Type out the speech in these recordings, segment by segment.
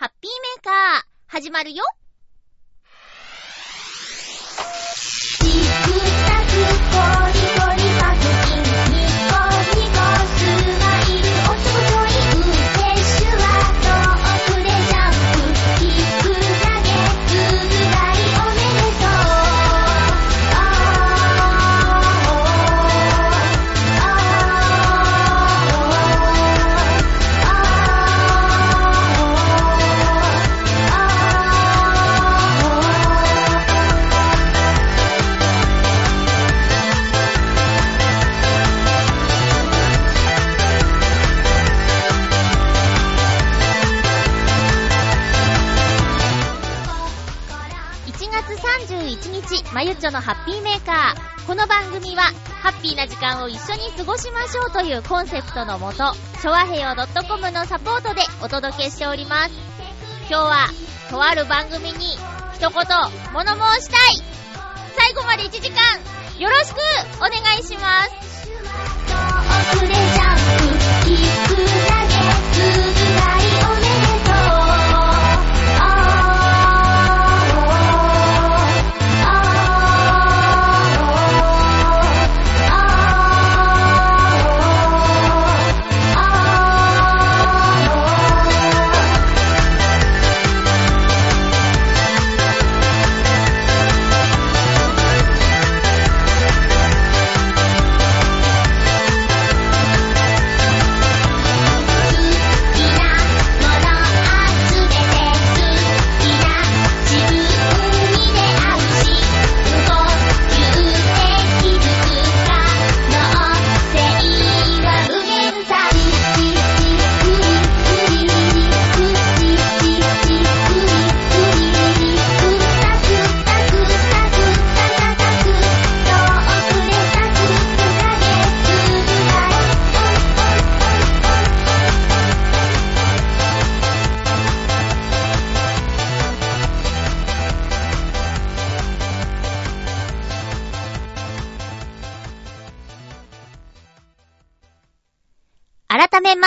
ハッピーメーカー、始まるよ。31日、まゆっちょのハッピーメーカー。この番組は、ハッピーな時間を一緒に過ごしましょうというコンセプトのもと、ショアヘヨ .com のサポートでお届けしております。今日は、とある番組に、一言、物申したい最後まで1時間、よろしくお願いします。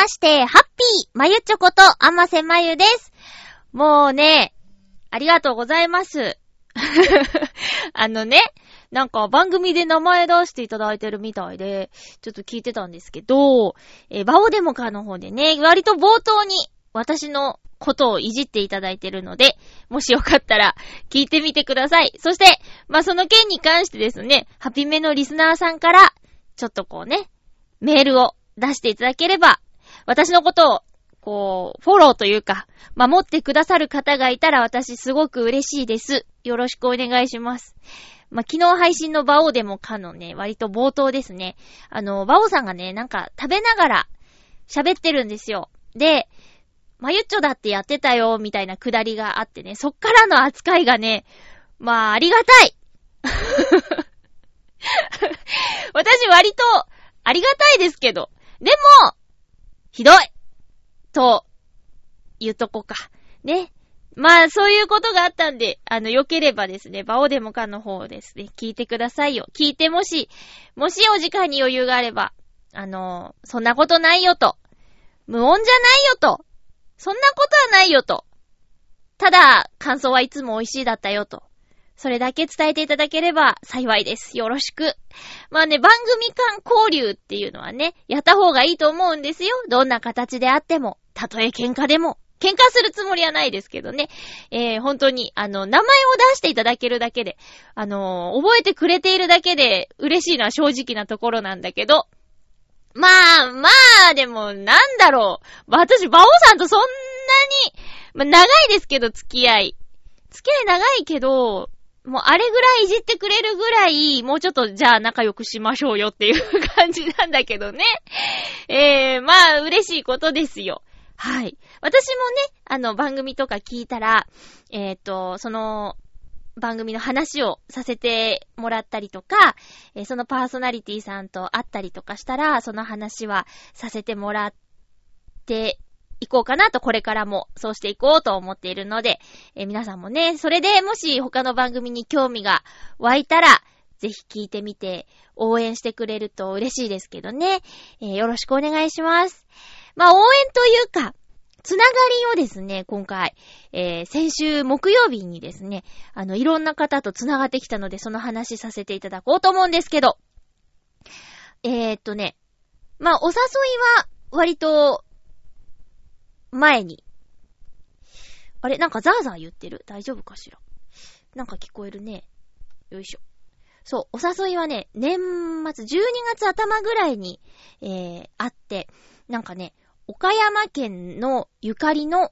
まして、ハッピーまゆちょこと、あませまゆです。もうね、ありがとうございます。あのね、なんか番組で名前出していただいてるみたいで、ちょっと聞いてたんですけど、えーバオデモカーの方でね、割と冒頭に私のことをいじっていただいてるので、もしよかったら聞いてみてください。そして、まあ、その件に関してですね、ハピメのリスナーさんから、ちょっとこうね、メールを出していただければ、私のことを、こう、フォローというか、守ってくださる方がいたら私すごく嬉しいです。よろしくお願いします。まあ、昨日配信のバオでもかのね、割と冒頭ですね。あの、バオさんがね、なんか食べながら喋ってるんですよ。で、まゆっちょだってやってたよ、みたいなくだりがあってね、そっからの扱いがね、まあ、ありがたい 私割と、ありがたいですけど、でも、ひどいと、言っとこうか。ね。まあ、そういうことがあったんで、あの、良ければですね、バオデモカの方ですね、聞いてくださいよ。聞いてもし、もしお時間に余裕があれば、あの、そんなことないよと。無音じゃないよと。そんなことはないよと。ただ、感想はいつも美味しいだったよと。それだけ伝えていただければ幸いです。よろしく。まあね、番組間交流っていうのはね、やった方がいいと思うんですよ。どんな形であっても。たとえ喧嘩でも。喧嘩するつもりはないですけどね。えー、本当に、あの、名前を出していただけるだけで、あのー覚えてくれているだけで嬉しいのは正直なところなんだけど、まあ、まあ、でも、なんだろう。私、馬王さんとそんなに、まあ、長いですけど、付き合い。付き合い長いけど、もうあれぐらいいじってくれるぐらい、もうちょっとじゃあ仲良くしましょうよっていう感じなんだけどね。えー、まあ嬉しいことですよ。はい。私もね、あの番組とか聞いたら、えっ、と、その、番組の話をさせてもらったりとか、えーそのパーソナリティさんと会ったりとかしたら、その話はさせてもらっていこうかなと、これからもそうしていこうと思っているので、えー皆さんもね、それでもし他の番組に興味が湧いたら、ぜひ聞いてみて、応援してくれると嬉しいですけどね。えーよろしくお願いします。まあ、応援というか、つながりをですね、今回、えー、先週木曜日にですね、あの、いろんな方とつながってきたので、その話させていただこうと思うんですけど、えー、っとね、まあ、お誘いは、割と、前に。あれなんかザーザー言ってる？大丈夫かしら？なんか聞こえるね。よいしょ。そう、お誘いはね、年末、12月頭ぐらいに、えー、あって、なんかね、岡山県のゆかりの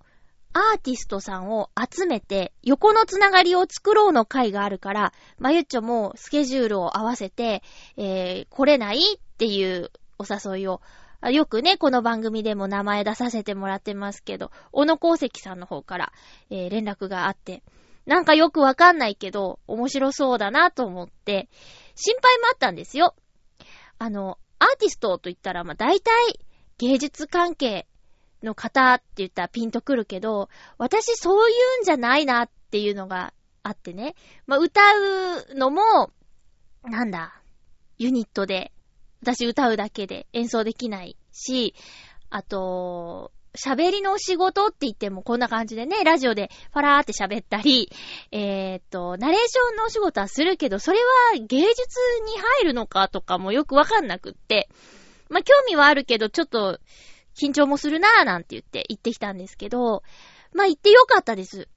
アーティストさんを集めて、横のつながりを作ろうの会があるから、まゆっちょもスケジュールを合わせて、えー、来れないっていうお誘いを、よくね、この番組でも名前出させてもらってますけど、小野功石さんの方から、えー、連絡があって、なんかよくわかんないけど、面白そうだなと思って、心配もあったんですよ。あの、アーティストと言ったら、まあ、大体、芸術関係の方って言ったらピンとくるけど、私そういうんじゃないなっていうのがあってね。まあ、歌うのも、なんだ、ユニットで、私歌うだけで演奏できないし、あと、喋りの仕事って言ってもこんな感じでね、ラジオでファラーって喋ったり、えー、っと、ナレーションのお仕事はするけど、それは芸術に入るのかとかもよくわかんなくって、まあ、興味はあるけど、ちょっと、緊張もするなぁなんて言って行ってきたんですけど、まあ、行ってよかったです。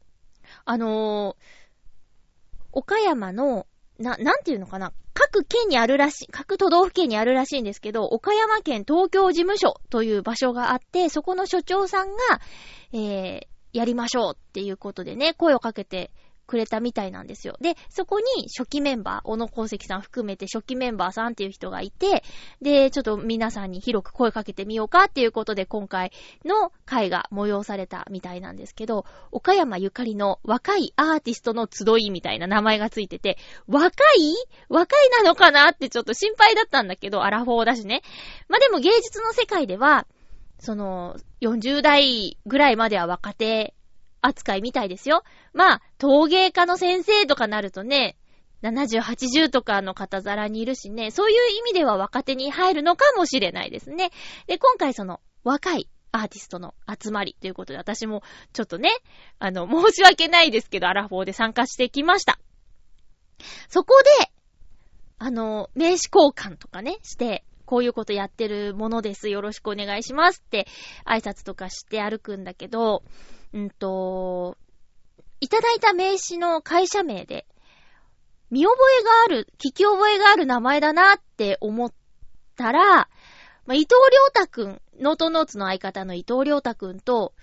あのー、岡山の、な、なんていうのかな？各県にあるらしい、各都道府県にあるらしいんですけど、岡山県東京事務所という場所があって、そこの所長さんが、えー、やりましょうっていうことでね、声をかけてくれたみたいなんですよ。で、そこに初期メンバー、小野功石さん含めて初期メンバーさんっていう人がいて、で、ちょっと皆さんに広く声かけてみようかっていうことで今回の会が催されたみたいなんですけど、岡山ゆかりの若いアーティストの集いみたいな名前がついてて、若い？若いなのかなってちょっと心配だったんだけど、アラフォーだしね。まあ、でも芸術の世界では、その、40代ぐらいまでは若手扱いみたいですよ。まあ、陶芸家の先生とかなるとね、70、80とかの方皿にいるしね、そういう意味では若手に入るのかもしれないですね。で、今回その若いアーティストの集まりということで、私もちょっとね、あの、申し訳ないですけど、アラフォーで参加してきました。そこで、あの、名刺交換とかね、して、こういうことやってるものです。よろしくお願いしますって挨拶とかして歩くんだけど、うんと、いただいた名刺の会社名で、見覚えがある、聞き覚えがある名前だなって思ったら、まあ、伊藤良太くん、ノートノーツの相方の伊藤良太くんと、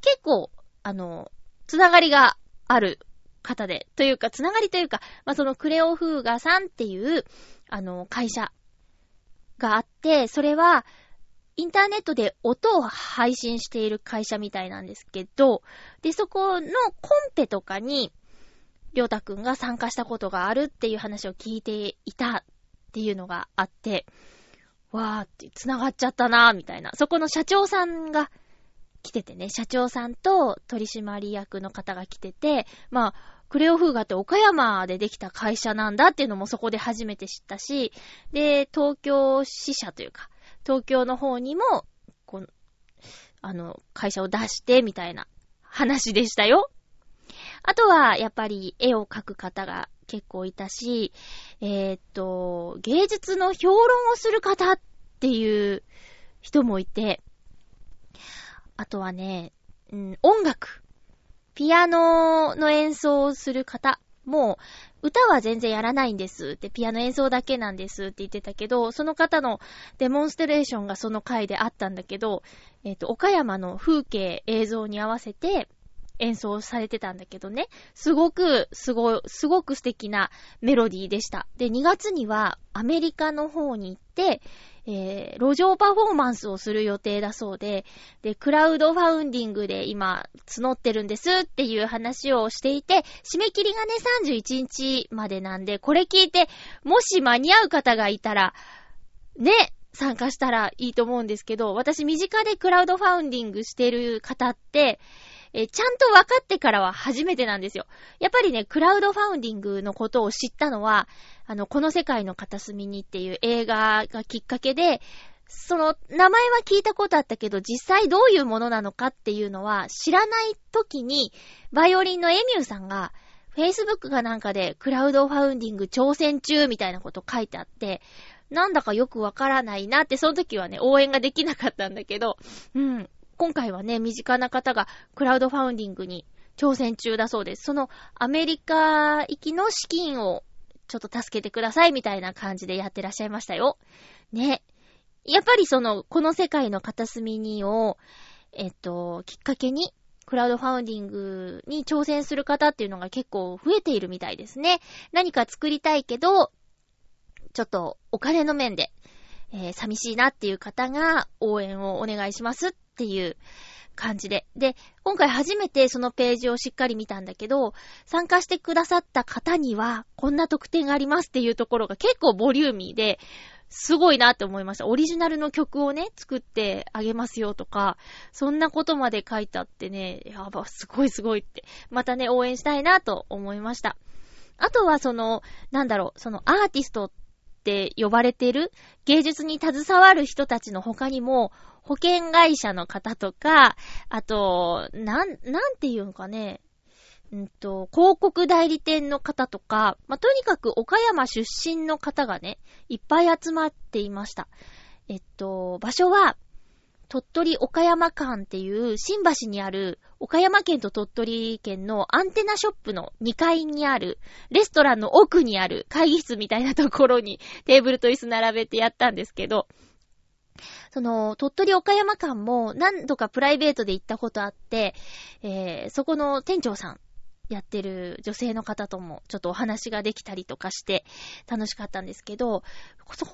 結構、あの、つながりがある方で、というか、つながりというか、まあ、そのクレオフーガさんっていう、あの、会社があって、それは、インターネットで音を配信している会社みたいなんですけど、で、そこのコンペとかに、りょうたくんが参加したことがあるっていう話を聞いていたっていうのがあって、わーって繋がっちゃったなーみたいな。そこの社長さんが来ててね、社長さんと取締役の方が来てて、まあ、クレオフーガって岡山でできた会社なんだっていうのもそこで初めて知ったし、で、東京支社というか、東京の方にも、この、あの、会社を出して、みたいな話でしたよ。あとは、やっぱり絵を描く方が結構いたし、えー、っと、芸術の評論をする方っていう人もいて、あとはね、うん、音楽。ピアノの演奏をする方も、歌は全然やらないんですって、ピアノ演奏だけなんですって言ってたけど、その方のデモンストレーションがその回であったんだけど、えっ、ー、と、岡山の風景、映像に合わせて演奏されてたんだけどね、すごく、すご、すごく素敵なメロディーでした。で、2月にはアメリカの方に行って、えー、路上パフォーマンスをする予定だそうで、で、クラウドファウンディングで今募ってるんですっていう話をしていて、締め切りがね、31日までなんで、これ聞いて、もし間に合う方がいたら、ね、参加したらいいと思うんですけど、私身近でクラウドファウンディングしてる方って、えちゃんと分かってからは初めてなんですよ。やっぱりね、クラウドファウンディングのことを知ったのは、あの、この世界の片隅にっていう映画がきっかけで、その、名前は聞いたことあったけど、実際どういうものなのかっていうのは知らない時に、バイオリンのエミューさんが、Facebook がなんかでクラウドファウンディング挑戦中みたいなこと書いてあって、なんだかよくわからないなって、その時はね、応援ができなかったんだけど、うん。今回はね、身近な方がクラウドファウンディングに挑戦中だそうです。そのアメリカ行きの資金をちょっと助けてくださいみたいな感じでやってらっしゃいましたよ。ね。やっぱりその、この世界の片隅にを、えっと、きっかけに、クラウドファウンディングに挑戦する方っていうのが結構増えているみたいですね。何か作りたいけど、ちょっとお金の面で、えー、寂しいなっていう方が応援をお願いしますっていう感じで。で、今回初めてそのページをしっかり見たんだけど、参加してくださった方にはこんな特典がありますっていうところが結構ボリューミーで、すごいなって思いました。オリジナルの曲をね、作ってあげますよとか、そんなことまで書いてあってね、やば、すごいすごいって、またね、応援したいなと思いました。あとはその、なんだろう、そのアーティストって呼ばれてる芸術に携わる人たちの他にも、保険会社の方とか、あと、なん、なんていうんかね、んと、広告代理店の方とか、まあ、とにかく岡山出身の方がね、いっぱい集まっていました。えっと、場所は、鳥取岡山間っていう新橋にある岡山県と鳥取県のアンテナショップの2階にあるレストランの奥にある会議室みたいなところにテーブルと椅子並べてやったんですけど、その、鳥取岡山間も何度かプライベートで行ったことあって、えー、そこの店長さんやってる女性の方ともちょっとお話ができたりとかして楽しかったんですけど、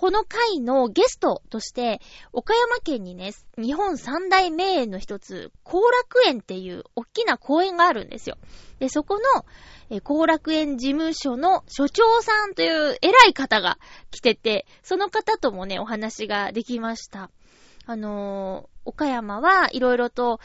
この回のゲストとして、岡山県にね、日本三大名園の一つ、後楽園っていう大きな公園があるんですよ。で、そこの、後楽園事務所の所長さんという偉い方が来てて、その方ともね、お話ができました。あのー、岡山はいろいろと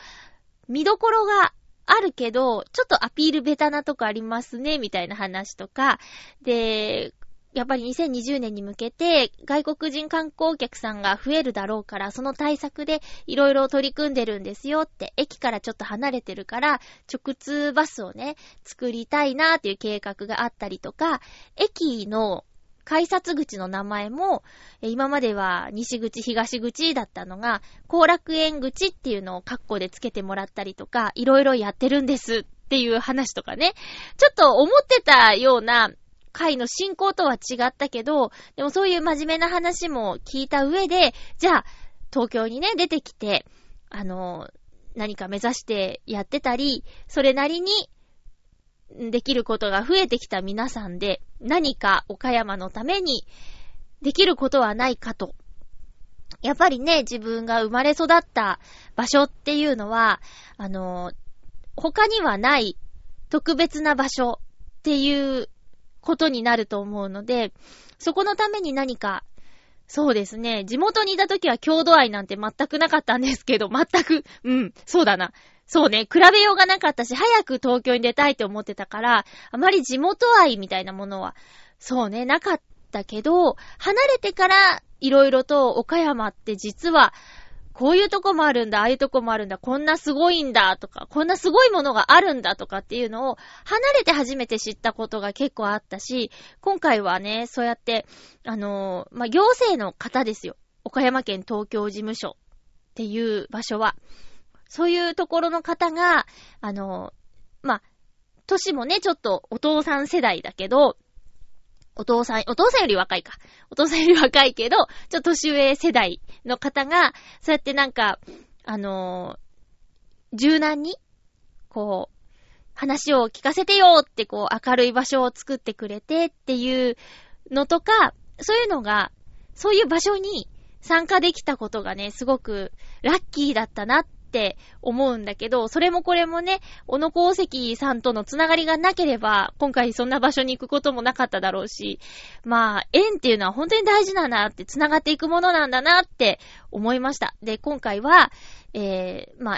見どころがあるけど、ちょっとアピールベタなとこありますね、みたいな話とか、で、やっぱり2020年に向けて外国人観光客さんが増えるだろうから、その対策でいろいろ取り組んでるんですよって、駅からちょっと離れてるから、直通バスをね、作りたいなーっていう計画があったりとか、駅の改札口の名前も、今までは西口、東口だったのが、後楽園口っていうのをカッコでつけてもらったりとか、いろいろやってるんですっていう話とかね。ちょっと思ってたような回の進行とは違ったけど、でもそういう真面目な話も聞いた上で、じゃあ、東京にね、出てきて、あの、何か目指してやってたり、それなりにできることが増えてきた皆さんで、何か岡山のためにできることはないかと。やっぱりね、自分が生まれ育った場所っていうのは、あの、他にはない特別な場所っていうことになると思うので、そこのために何か、そうですね、地元にいた時は郷土愛なんて全くなかったんですけど、全く、うん、そうだな。そうね、比べようがなかったし、早く東京に出たいって思ってたから、あまり地元愛みたいなものは、そうね、なかったけど、離れてから、いろいろと岡山って実は、こういうとこもあるんだ、ああいうとこもあるんだ、こんなすごいんだ、とか、こんなすごいものがあるんだ、とかっていうのを、離れて初めて知ったことが結構あったし、今回はね、そうやって、あのー、まあ、行政の方ですよ。岡山県東京事務所っていう場所は。そういうところの方が、あの、まあ、歳もね、ちょっとお父さん世代だけど、お父さん、お父さんより若いか。お父さんより若いけど、ちょっと年上世代の方が、そうやってなんか、あのー、柔軟に、こう、話を聞かせてよってこう、明るい場所を作ってくれてっていうのとか、そういうのが、そういう場所に参加できたことがね、すごくラッキーだったなっって思うんだけど、それもこれもね、小野功石さんとのつながりがなければ、今回そんな場所に行くこともなかっただろうし、まあ、縁っていうのは本当に大事だなって、つながっていくものなんだなって思いました。で、今回は、えー、ま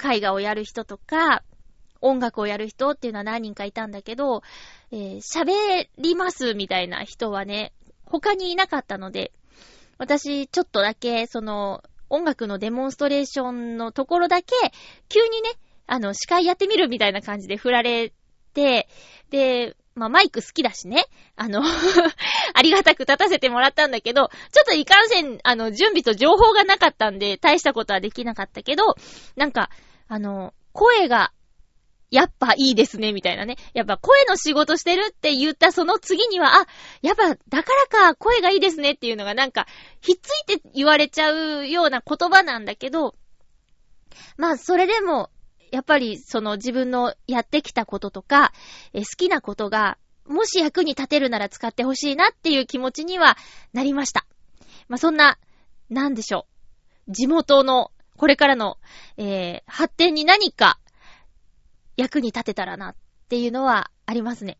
あ、絵画をやる人とか、音楽をやる人っていうのは何人かいたんだけど、えー、喋りますみたいな人はね、他にいなかったので、私、ちょっとだけ、その、音楽のデモンストレーションのところだけ、急にね、あの、司会やってみるみたいな感じで振られて、で、まあ、マイク好きだしね。あの ありがたく立たせてもらったんだけど、ちょっといかんせん、あの、準備と情報がなかったんで、大したことはできなかったけど、なんか、あの、声が、やっぱいいですね、みたいなね。やっぱ声の仕事してるって言ったその次には、あ、やっぱ、だからか、声がいいですねっていうのがなんか、ひっついて言われちゃうような言葉なんだけど、まあ、それでも、やっぱりその自分のやってきたこととか、え好きなことが、もし役に立てるなら使ってほしいなっていう気持ちにはなりました。まあ、そんな、なんでしょう。地元の、これからの、えー、発展に何か役に立てたらなっていうのはありますね。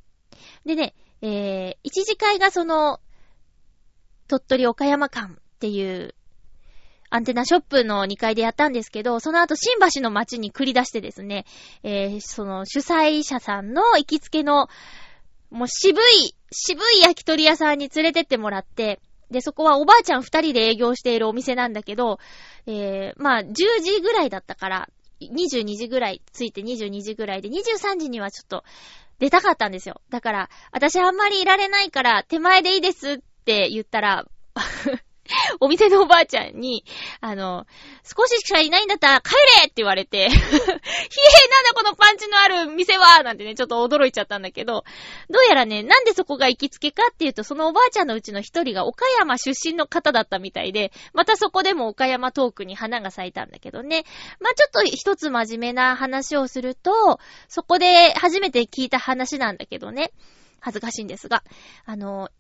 でね、えー、一次会がその、鳥取岡山間っていうアンテナショップの2階でやったんですけど、その後新橋の街に繰り出してですね、えー、その主催者さんの行きつけの、もう渋い、渋い焼き鳥屋さんに連れてってもらって、で、そこはおばあちゃん二人で営業しているお店なんだけど、えー、まあ、10時ぐらいだったから、22時ぐらい、ついて22時ぐらいで、23時にはちょっと出たかったんですよ。だから、私あんまりいられないから、手前でいいですって言ったら、お店のおばあちゃんに、あの、少ししかいないんだったら帰れって言われて、ひえ、なんだこのパンチのある店はなんてね、ちょっと驚いちゃったんだけど、どうやらね、なんでそこが行きつけかっていうと、そのおばあちゃんのうちの一人が岡山出身の方だったみたいで、またそこでも岡山トークに花が咲いたんだけどね。まあ、ちょっと一つ真面目な話をすると、そこで初めて聞いた話なんだけどね。恥ずかしいんですが。あの、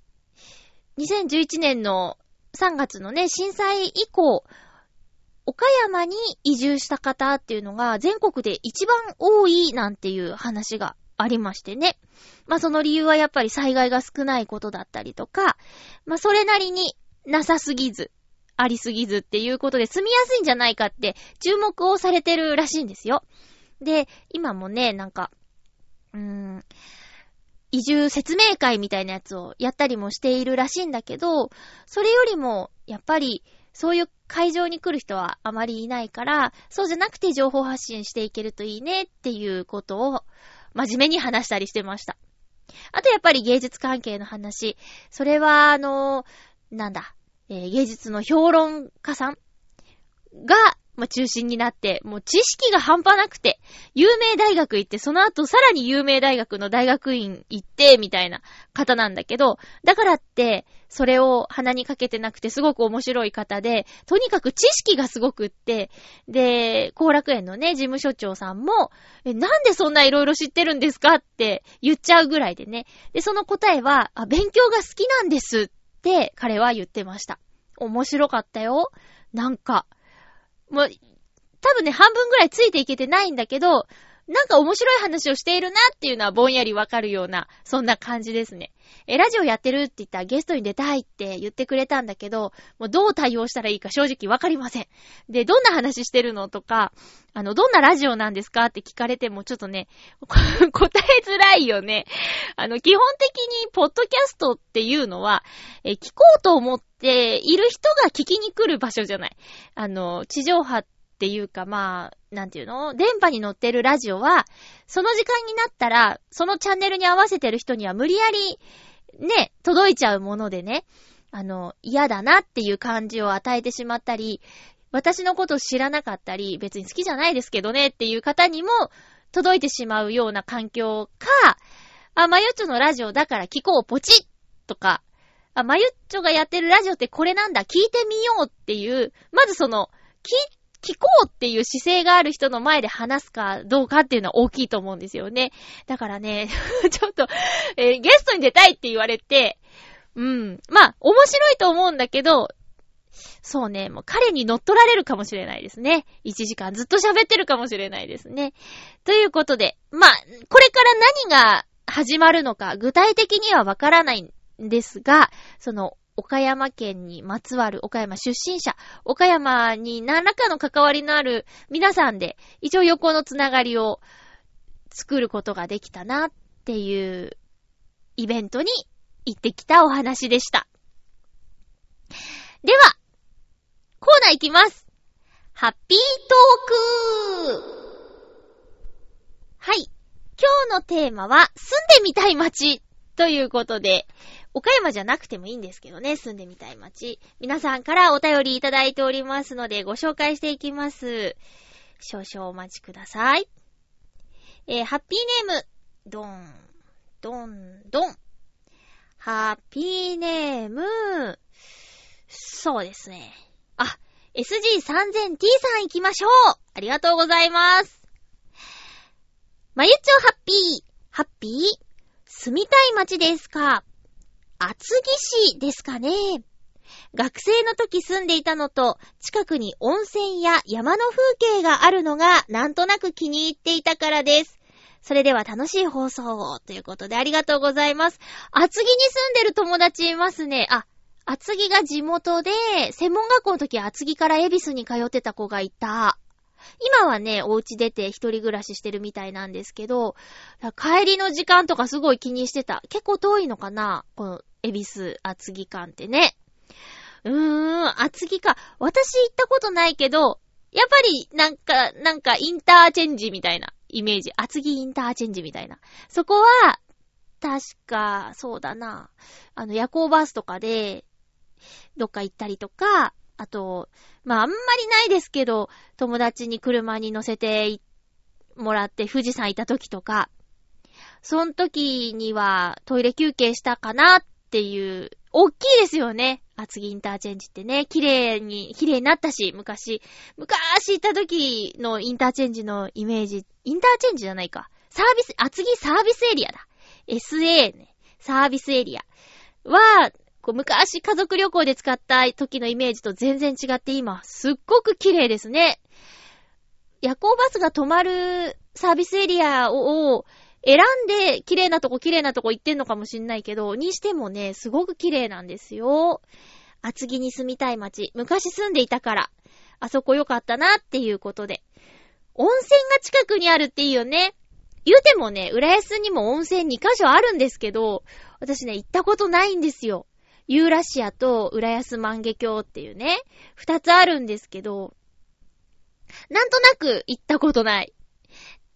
2011年の3月のね、震災以降、岡山に移住した方っていうのが全国で一番多いなんていう話がありましてね。まあその理由はやっぱり災害が少ないことだったりとか、まあそれなりになさすぎず、ありすぎずっていうことで住みやすいんじゃないかって注目をされてるらしいんですよ。で、今もね、なんか、うーん、移住説明会みたいなやつをやったりもしているらしいんだけど、それよりも、やっぱり、そういう会場に来る人はあまりいないから、そうじゃなくて情報発信していけるといいねっていうことを、真面目に話したりしてました。あとやっぱり芸術関係の話。それは、あの、なんだ、えー、芸術の評論家さんがまあ、中心になって、もう知識が半端なくて、有名大学行って、その後さらに有名大学の大学院行って、みたいな方なんだけど、だからって、それを鼻にかけてなくてすごく面白い方で、とにかく知識がすごくって、で、後楽園のね、事務所長さんも、え、なんでそんないろいろ知ってるんですかって言っちゃうぐらいでね。で、その答えは、あ、勉強が好きなんですって彼は言ってました。面白かったよ。なんか、もう、多分ね、半分ぐらいついていけてないんだけど、なんか面白い話をしているなっていうのはぼんやりわかるような、そんな感じですね。え、ラジオやってるって言ったらゲストに出たいって言ってくれたんだけど、もうどう対応したらいいか正直わかりません。で、どんな話してるのとか、あの、どんなラジオなんですかって聞かれてもちょっとね、答えづらいよね。あの、基本的にポッドキャストっていうのは、え、聞こうと思っている人が聞きに来る場所じゃない。あの、地上波っていうかまあ、なんていうの？電波に乗ってるラジオは、その時間になったら、そのチャンネルに合わせてる人には無理やり、ね、届いちゃうものでね、あの、嫌だなっていう感じを与えてしまったり、私のこと知らなかったり、別に好きじゃないですけどねっていう方にも届いてしまうような環境か、あ、まゆっちょのラジオだから聞こう、ポチッとか、あ、まゆっちょがやってるラジオってこれなんだ、聞いてみようっていう、まずその、聞聞こうっていう姿勢がある人の前で話すかどうかっていうのは大きいと思うんですよね。だからね、ちょっと、えー、ゲストに出たいって言われて、うん。まあ、面白いと思うんだけど、そうね、もう彼に乗っ取られるかもしれないですね。1時間ずっと喋ってるかもしれないですね。ということで、まあ、これから何が始まるのか具体的にはわからないですが、その、岡山県にまつわる岡山出身者、岡山に何らかの関わりのある皆さんで、一応横のつながりを作ることができたなっていうイベントに行ってきたお話でした。では、コーナーいきます。ハッピートークはい。今日のテーマは、住んでみたい街ということで、岡山じゃなくてもいいんですけどね、住んでみたい街。皆さんからお便りいただいておりますので、ご紹介していきます。少々お待ちください。えー、ハッピーネーム、ドン、ドン、ドン。ハッピーネーム、そうですね。あ、SG3000T さん行きましょうありがとうございます。まゆちょハッピー、ハッピー？住みたい街ですか？厚木市ですかね学生の時住んでいたのと、近くに温泉や山の風景があるのが、なんとなく気に入っていたからです。それでは楽しい放送を、ということでありがとうございます。厚木に住んでる友達いますね。あ、厚木が地元で、専門学校の時厚木から恵比寿に通ってた子がいた。今はね、お家出て一人暮らししてるみたいなんですけど、帰りの時間とかすごい気にしてた。結構遠いのかなこの、恵比寿厚木間ってね。うーん、厚木か。私行ったことないけど、やっぱり、なんか、なんか、インターチェンジみたいなイメージ。厚木インターチェンジみたいな。そこは、確か、そうだな。あの、夜行バスとかで、どっか行ったりとか、あと、まあ、あんまりないですけど、友達に車に乗せてもらって富士山行った時とか、その時にはトイレ休憩したかなっっていう、大きいですよね。厚木インターチェンジってね、綺麗に、綺麗になったし、昔、昔行った時のインターチェンジのイメージ、インターチェンジじゃないか。サービス、厚木サービスエリアだ。SA ね。サービスエリアは、こう昔家族旅行で使った時のイメージと全然違って今、すっごく綺麗ですね。夜行バスが止まるサービスエリアを選んで綺麗なとこ綺麗なとこ行ってんのかもしんないけど、にしてもね、すごく綺麗なんですよ。厚木に住みたい街。昔住んでいたから、あそこ良かったなっていうことで。温泉が近くにあるっていいよね。言うてもね、浦安にも温泉2カ所あるんですけど、私ね、行ったことないんですよ。ユーラシアと浦安万華鏡っていうね、二つあるんですけど、なんとなく行ったことない。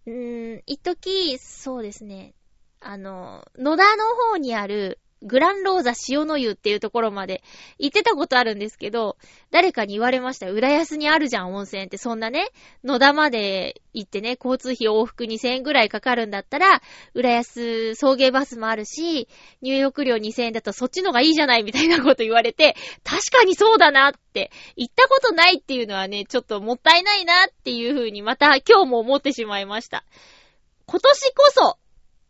うーん、一時、そうですね。あの、野田の方にある、グランローザ塩の湯っていうところまで行ってたことあるんですけど、誰かに言われました。浦安にあるじゃん、温泉って。そんなね、野田まで行ってね、交通費往復2000円ぐらいかかるんだったら、浦安送迎バスもあるし、入浴料2000円だとそっちのがいいじゃないみたいなこと言われて、確かにそうだなって、行ったことないっていうのはね、ちょっともったいないなっていうふうにまた今日も思ってしまいました。今年こそ、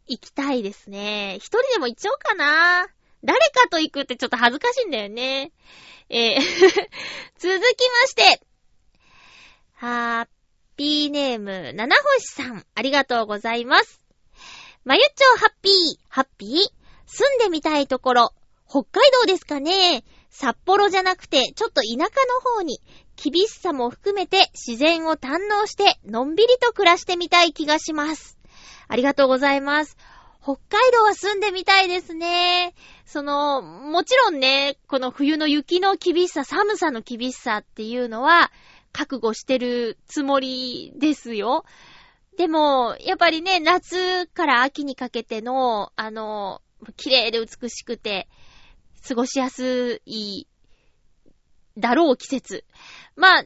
行きたいですね。一人でも行っちゃおうかな。誰かと行くってちょっと恥ずかしいんだよね。えー 続きまして、ハッピーネーム、七星さん、ありがとうございます。まゆっちょハッピー、ハッピー？住んでみたいところ、北海道ですかね札幌じゃなくて、ちょっと田舎の方に、厳しさも含めて自然を堪能して、のんびりと暮らしてみたい気がします。ありがとうございます。北海道は住んでみたいですね。その、もちろんね、この冬の雪の厳しさ、寒さの厳しさっていうのは、覚悟してるつもりですよ。でも、やっぱりね、夏から秋にかけての、あの、綺麗で美しくて、過ごしやすい、だろう季節。まあ、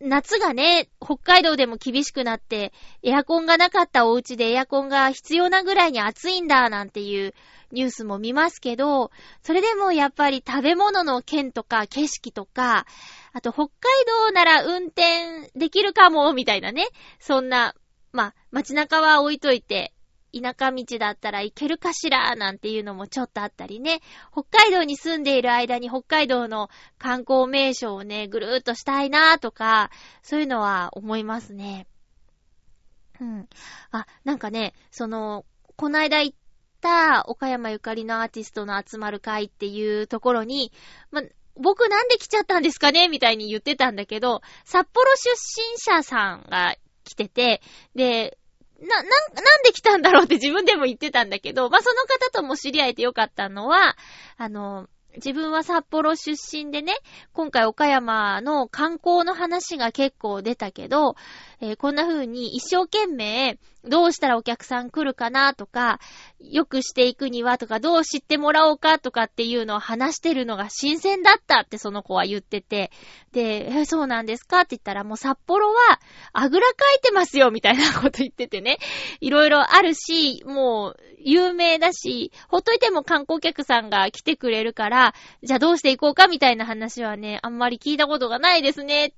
夏がね、北海道でも厳しくなって、エアコンがなかったお家でエアコンが必要なぐらいに暑いんだ、なんていうニュースも見ますけど、それでもやっぱり食べ物の件とか景色とか、あと北海道なら運転できるかも、みたいなね。そんな、まあ、街中は置いといて、田舎道だったら行けるかしらなんていうのもちょっとあったりね。北海道に住んでいる間に北海道の観光名所をね、ぐるーっとしたいなーとか、そういうのは思いますね。うん。あ、なんかね、その、こないだ行った岡山ゆかりのアーティストの集まる会っていうところに、ま、僕なんで来ちゃったんですかね？みたいに言ってたんだけど、札幌出身者さんが来てて、で、な、な、なんで来たんだろうって自分でも言ってたんだけど、まあ、その方とも知り合えてよかったのは、あの、自分は札幌出身でね、今回岡山の観光の話が結構出たけど、えー、こんな風に一生懸命どうしたらお客さん来るかなとか、良くしていくにはとか、どう知ってもらおうかとかっていうのを話してるのが新鮮だったってその子は言ってて、で、えそうなんですかって言ったらもう札幌はあぐらかいてますよみたいなこと言っててね、いろいろあるし、もう有名だし、ほっといても観光客さんが来てくれるから、じゃあどうしていこうかみたいな話はね、あんまり聞いたことがないですね、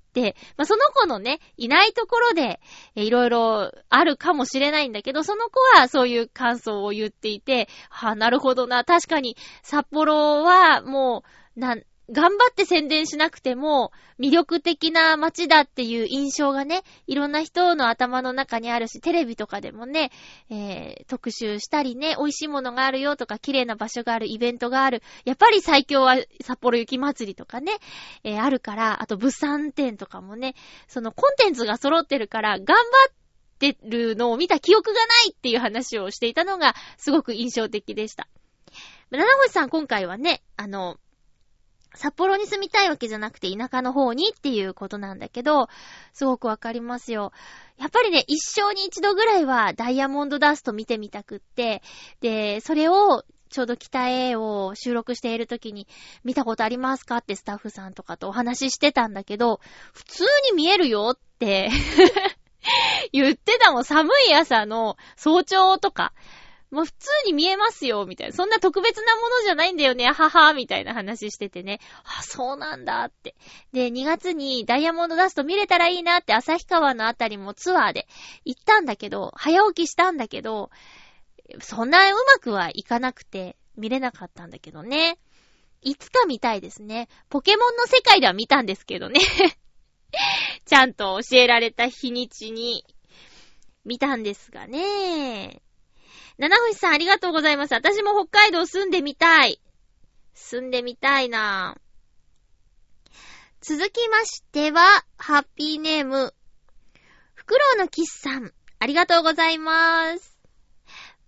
まあ、その子のね、いないところで、いろいろあるかもしれないんだけど、その子はそういう感想を言っていて、はあ、なるほどな、確かに札幌はもう、なん、頑張って宣伝しなくても、魅力的な街だっていう印象がね、いろんな人の頭の中にあるし、テレビとかでもね、えー、特集したりね、美味しいものがあるよとか、綺麗な場所がある、イベントがある。やっぱり最強は札幌雪祭りとかね、えー、あるから、あと物産展とかもね、そのコンテンツが揃ってるから、頑張ってるのを見た記憶がないっていう話をしていたのが、すごく印象的でした。七星さん今回はね、あの、札幌に住みたいわけじゃなくて田舎の方にっていうことなんだけど、すごくわかりますよ。やっぱりね、一生に一度ぐらいはダイヤモンドダスト見てみたくって、で、それをちょうど北へを収録している時に見たことありますかってスタッフさんとかとお話ししてたんだけど、普通に見えるよって 言ってたもん。寒い朝の早朝とか。もう普通に見えますよ、みたいな。そんな特別なものじゃないんだよね、はは、みたいな話しててね。あ、そうなんだって。で、2月にダイヤモンドダスト見れたらいいなって旭川のあたりもツアーで行ったんだけど、早起きしたんだけど、そんなうまくはいかなくて見れなかったんだけどね。いつか見たいですね。ポケモンの世界では見たんですけどね。ちゃんと教えられた日にちに見たんですがね。七星さんありがとうございます。私も北海道住んでみたい。住んでみたいな続きましては、ハッピーネーム、フクロウのキスさん、ありがとうございます。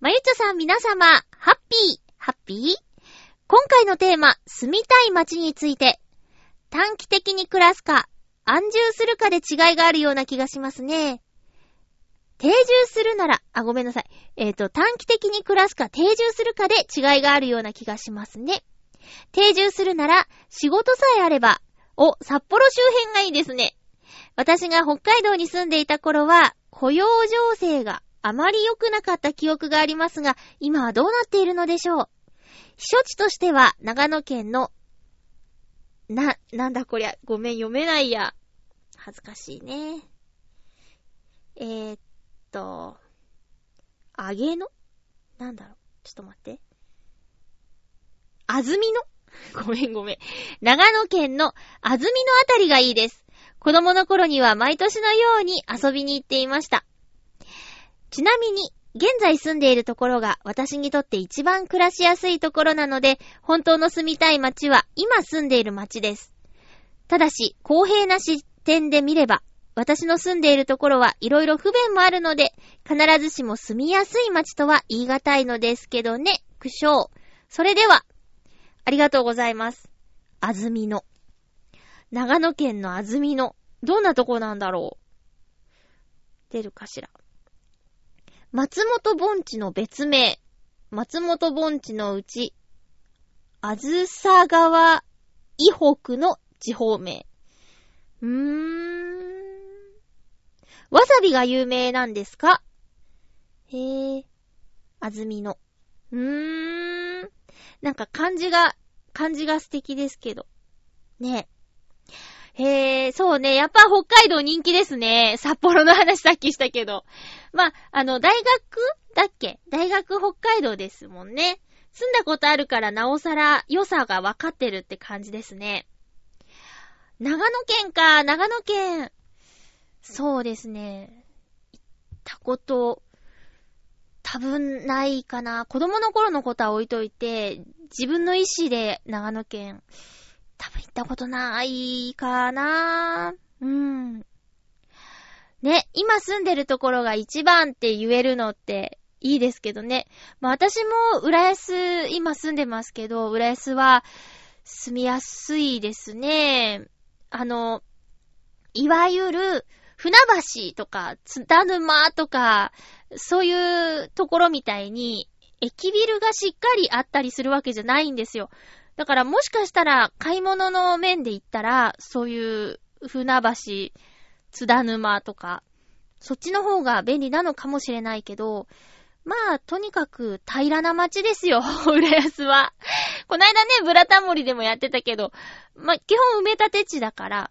まゆちょさん皆様、ハッピー、ハッピー今回のテーマ、住みたい街について、短期的に暮らすか、安住するかで違いがあるような気がしますね。定住するなら、あ、ごめんなさい。えっ、ー、と、短期的に暮らすか定住するかで違いがあるような気がしますね。定住するなら、仕事さえあれば、お、札幌周辺がいいですね。私が北海道に住んでいた頃は、雇用情勢があまり良くなかった記憶がありますが、今はどうなっているのでしょう。避暑地としては、長野県の、な、なんだこりゃ、ごめん読めないや。恥ずかしいね。えー、っと、あげの？なんだろう？ちょっと待って。あずみのごめんごめん。長野県のあずみのあたりがいいです。子供の頃には毎年のように遊びに行っていました。ちなみに、現在住んでいるところが私にとって一番暮らしやすいところなので、本当の住みたい街は今住んでいる街です。ただし、公平な視点で見れば、私の住んでいるところはいろいろ不便もあるので、必ずしも住みやすい街とは言い難いのですけどね、苦笑。それでは、ありがとうございます。あずみの。長野県のあずみの。どんなとこなんだろう出るかしら。松本盆地の別名。松本盆地のうち、あずさ川以北の地方名。うーん。わさびが有名なんですか？へえ、あずみの。うーん。なんか漢字が、漢字が素敵ですけど。ねへえ、そうね。やっぱ北海道人気ですね。札幌の話さっきしたけど。まあ、あの、大学だっけ？大学北海道ですもんね。住んだことあるからなおさら良さが分かってるって感じですね。長野県か、長野県。そうですね。行ったこと、多分ないかな。子供の頃のことは置いといて、自分の意思で長野県、多分行ったことないかな。うん。ね、今住んでるところが一番って言えるのっていいですけどね。まあ私も浦安、今住んでますけど、浦安は住みやすいですね。あの、いわゆる、船橋とか、津田沼とか、そういうところみたいに、駅ビルがしっかりあったりするわけじゃないんですよ。だからもしかしたら買い物の面で言ったら、そういう船橋、津田沼とか、そっちの方が便利なのかもしれないけど、まあ、とにかく平らな街ですよ、浦安は。こないだね、ブラタモリでもやってたけど、まあ、基本埋め立て地だから、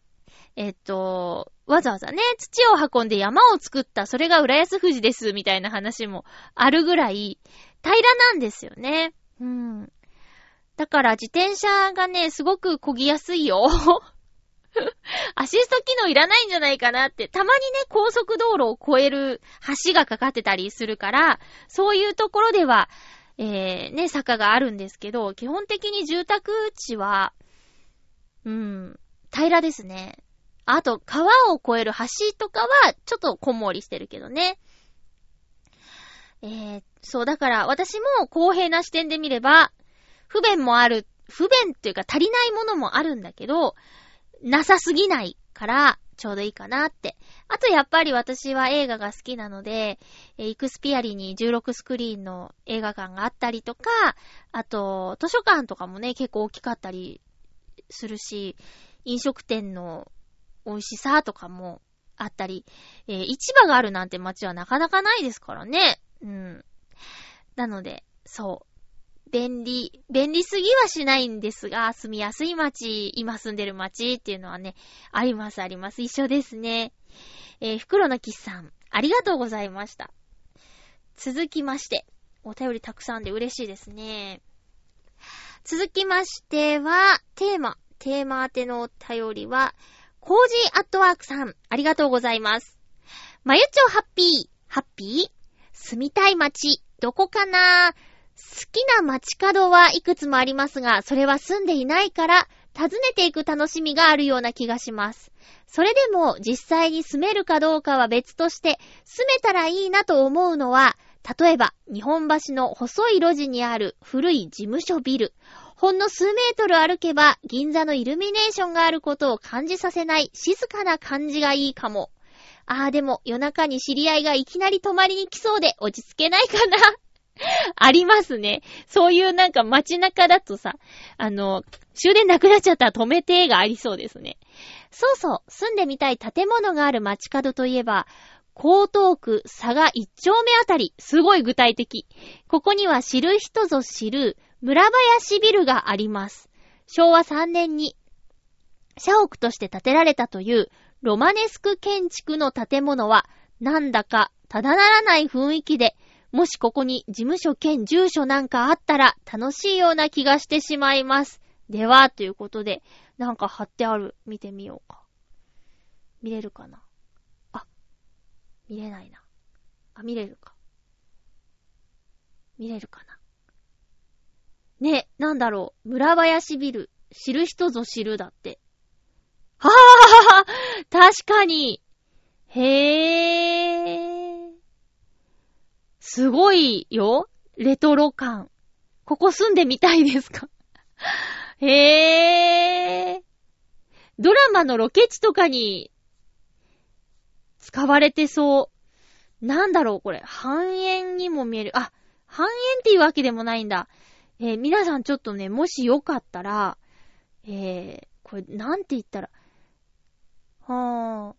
えっと、わざわざね、土を運んで山を作った、それが浦安富士です、みたいな話もあるぐらい、平らなんですよね。うん。だから自転車がね、すごく漕ぎやすいよ。アシスト機能いらないんじゃないかなって、たまにね、高速道路を越える橋がかかってたりするから、そういうところでは、えー、ね、坂があるんですけど、基本的に住宅地は、うん、平らですね。あと、川を越える橋とかは、ちょっとこもりしてるけどね。えー、そう、だから私も公平な視点で見れば、不便もある、不便っていうか足りないものもあるんだけど、なさすぎないから、ちょうどいいかなって。あとやっぱり私は映画が好きなので、イクスピアリに16スクリーンの映画館があったりとか、あと、図書館とかもね、結構大きかったりするし、飲食店の美味しさとかもあったり、えー、市場があるなんて街はなかなかないですからね。うん。なので、そう。便利、便利すぎはしないんですが、住みやすい街、今住んでる街っていうのはね、ありますあります。一緒ですね。えー、袋のキスさん、ありがとうございました。続きまして、お便りたくさんで嬉しいですね。続きましては、テーマ、テーマ宛てのお便りは、コージーアットワークさん、ありがとうございます。まゆちょハッピー、ハッピー？住みたい街、どこかな？好きな街角はいくつもありますが、それは住んでいないから、訪ねていく楽しみがあるような気がします。それでも実際に住めるかどうかは別として、住めたらいいなと思うのは、例えば、日本橋の細い路地にある古い事務所ビル。ほんの数メートル歩けば、銀座のイルミネーションがあることを感じさせない静かな感じがいいかも。ああ、でも夜中に知り合いがいきなり泊まりに来そうで落ち着けないかな。ありますね。そういうなんか街中だとさ、あの、終電なくなっちゃったら止めてがありそうですね。そうそう、住んでみたい建物がある街角といえば、江東区佐賀一丁目あたり、すごい具体的。ここには知る人ぞ知る村林ビルがあります。昭和3年に社屋として建てられたというロマネスク建築の建物は、なんだかただならない雰囲気で、もしここに事務所兼住所なんかあったら楽しいような気がしてしまいます。では、ということで、なんか貼ってある。見てみようか。見れるかな、見れないな。あ、見れるか。見れるかな。ね、なんだろう。村林ビル。知る人ぞ知るだって。はぁはぁ確かに。へぇー。すごいよ。レトロ感。ここ住んでみたいですか？へぇー。ドラマのロケ地とかに使われてそう。なんだろうこれ。半円にも見える。あ、半円っていうわけでもないんだ。えー、皆さんちょっとね、もしよかったら、えー、これ、なんて言ったら、は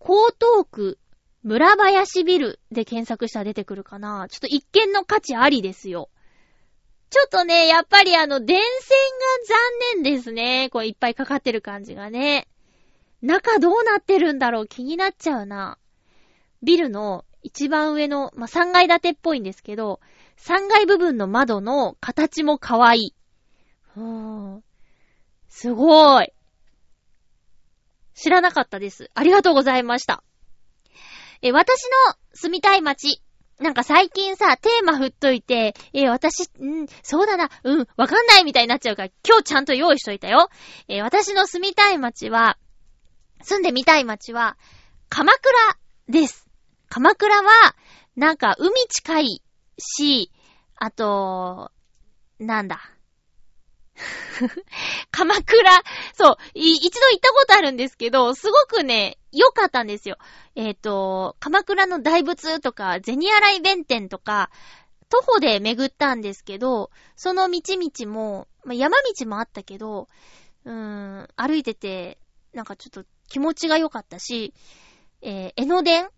ー、江東区村林ビルで検索したら出てくるかな。ちょっと一見の価値ありですよ。ちょっとね、やっぱりあの、電線が残念ですね。こういっぱいかかってる感じがね。中どうなってるんだろう気になっちゃうな。ビルの一番上の、まあ、3階建てっぽいんですけど、3階部分の窓の形も可愛い。うーん。すごい。知らなかったです。ありがとうございました。え、私の住みたい街。なんか最近さ、テーマ振っといて、え私、ん？そうだな、うん、わかんないみたいになっちゃうから、今日ちゃんと用意しといたよ。え私の住みたい街は、住んでみたい街は、鎌倉です。鎌倉は、なんか海近いし、あと、なんだ。鎌倉、そう、一度行ったことあるんですけど、すごくね、良かったんですよ。えっ、ー、と、鎌倉の大仏とか、銭洗弁天とか、徒歩で巡ったんですけど、その道々も、まあ、山道もあったけど、うーん、歩いてて、なんかちょっと気持ちが良かったし、えー、江ノ電？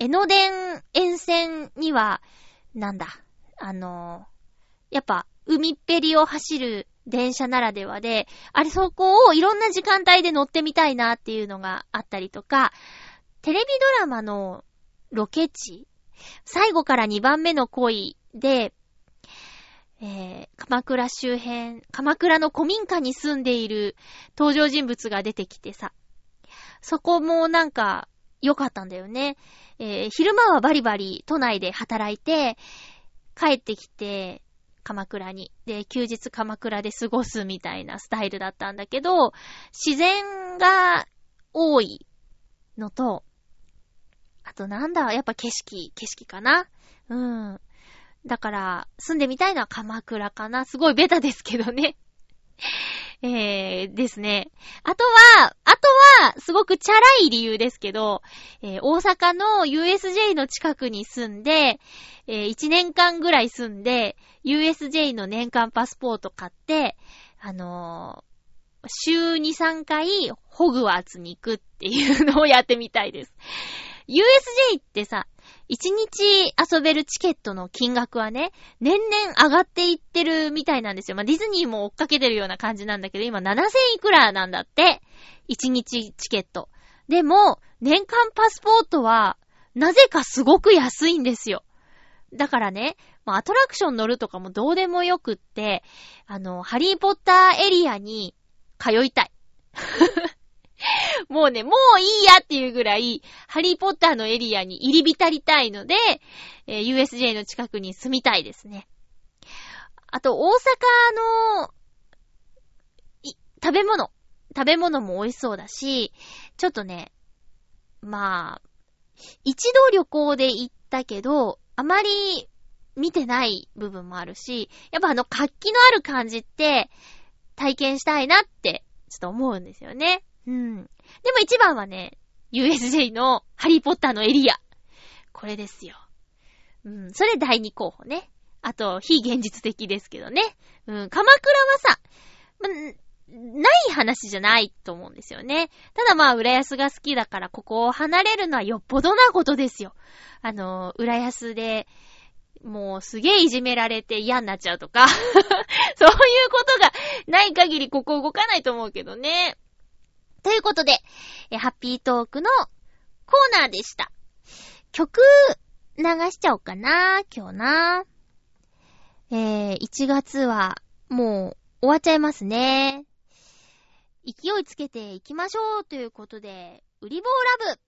江ノ電沿線には、なんだ、あのー、やっぱ、海っぺりを走る電車ならではで、あれそこをいろんな時間帯で乗ってみたいなっていうのがあったりとか、テレビドラマのロケ地、最後から2番目の恋で、えー、鎌倉周辺、鎌倉の古民家に住んでいる登場人物が出てきてさ、そこもなんか良かったんだよね。えー、昼間はバリバリ都内で働いて、帰ってきて、鎌倉に。で、休日鎌倉で過ごすみたいなスタイルだったんだけど、自然が多いのと、あとなんだ、やっぱ景色、景色かなうん。だから、住んでみたいのは鎌倉かな。すごいベタですけどね。えー、ですね。あとは、あとは、すごくチャラい理由ですけど、えー、大阪の USJ の近くに住んで、えー、1年間ぐらい住んで、USJ の年間パスポート買って、あのー、週2、3回、ホグワーツに行くっていうのをやってみたいです。USJ ってさ、1日遊べるチケットの金額はね、年々上がっていってるみたいなんですよ。まあ、ディズニーも追っかけてるような感じなんだけど、今7000いくらなんだって。1日チケット。でも、年間パスポートは、なぜかすごく安いんですよ。だからね、ま、アトラクション乗るとかもどうでもよくって、あの、ハリーポッターエリアに通いたい。もうね、もういいやっていうぐらい、ハリーポッターのエリアに入り浸りたいので、えー、USJ の近くに住みたいですね。あと、大阪の、食べ物。食べ物も美味しそうだし、ちょっとね、まあ、一度旅行で行ったけど、あまり見てない部分もあるし、やっぱあの活気のある感じって体験したいなってちょっと思うんですよね。うん。でも一番はね、USJ のハリーポッターのエリア。これですよ。うん。それ第二候補ね。あと、非現実的ですけどね。うん。鎌倉はさ、ま、ない話じゃないと思うんですよね。ただまあ、浦安が好きだから、ここを離れるのはよっぽどなことですよ。あの、浦安で、もうすげえいじめられて嫌になっちゃうとか そういうことがない限りここ動かないと思うけどね。ということで、えハッピートークのコーナーでした。曲、流しちゃおうかな、今日な。えー、1月は、もう、終わっちゃいますね。勢いつけていきましょうということで、ウリボーラブ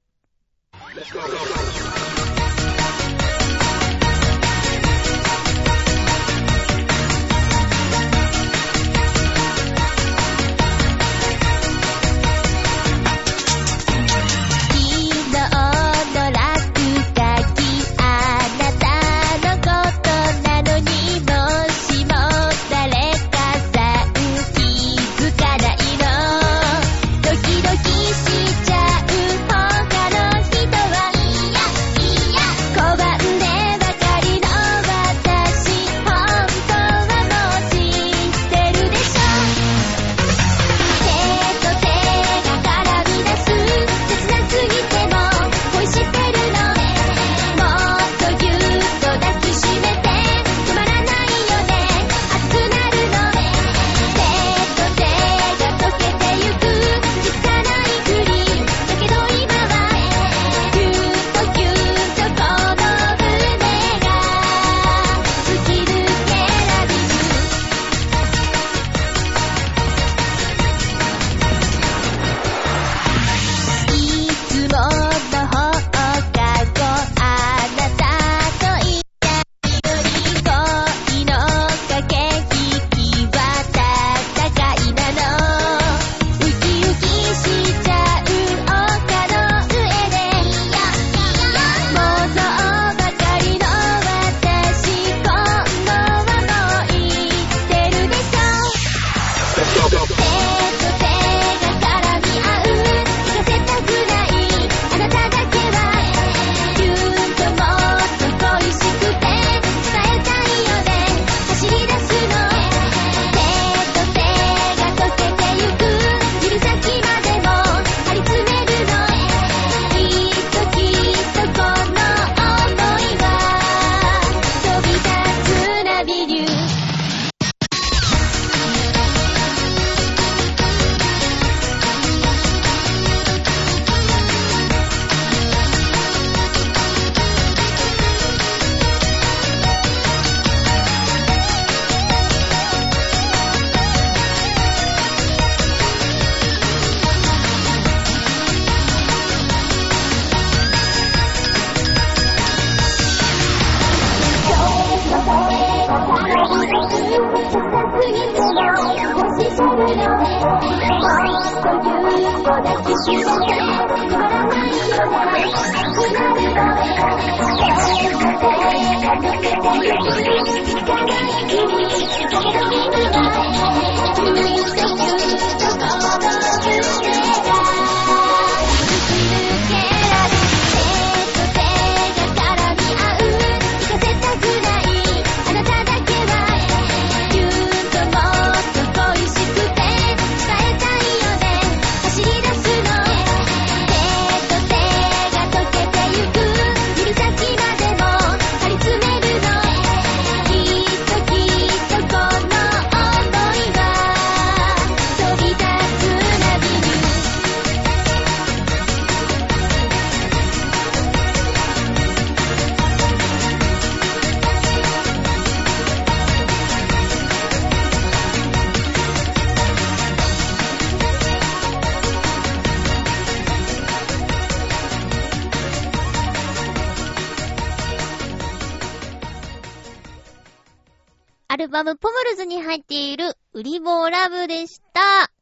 アルバムポムルズに入っているウリボーラブでした。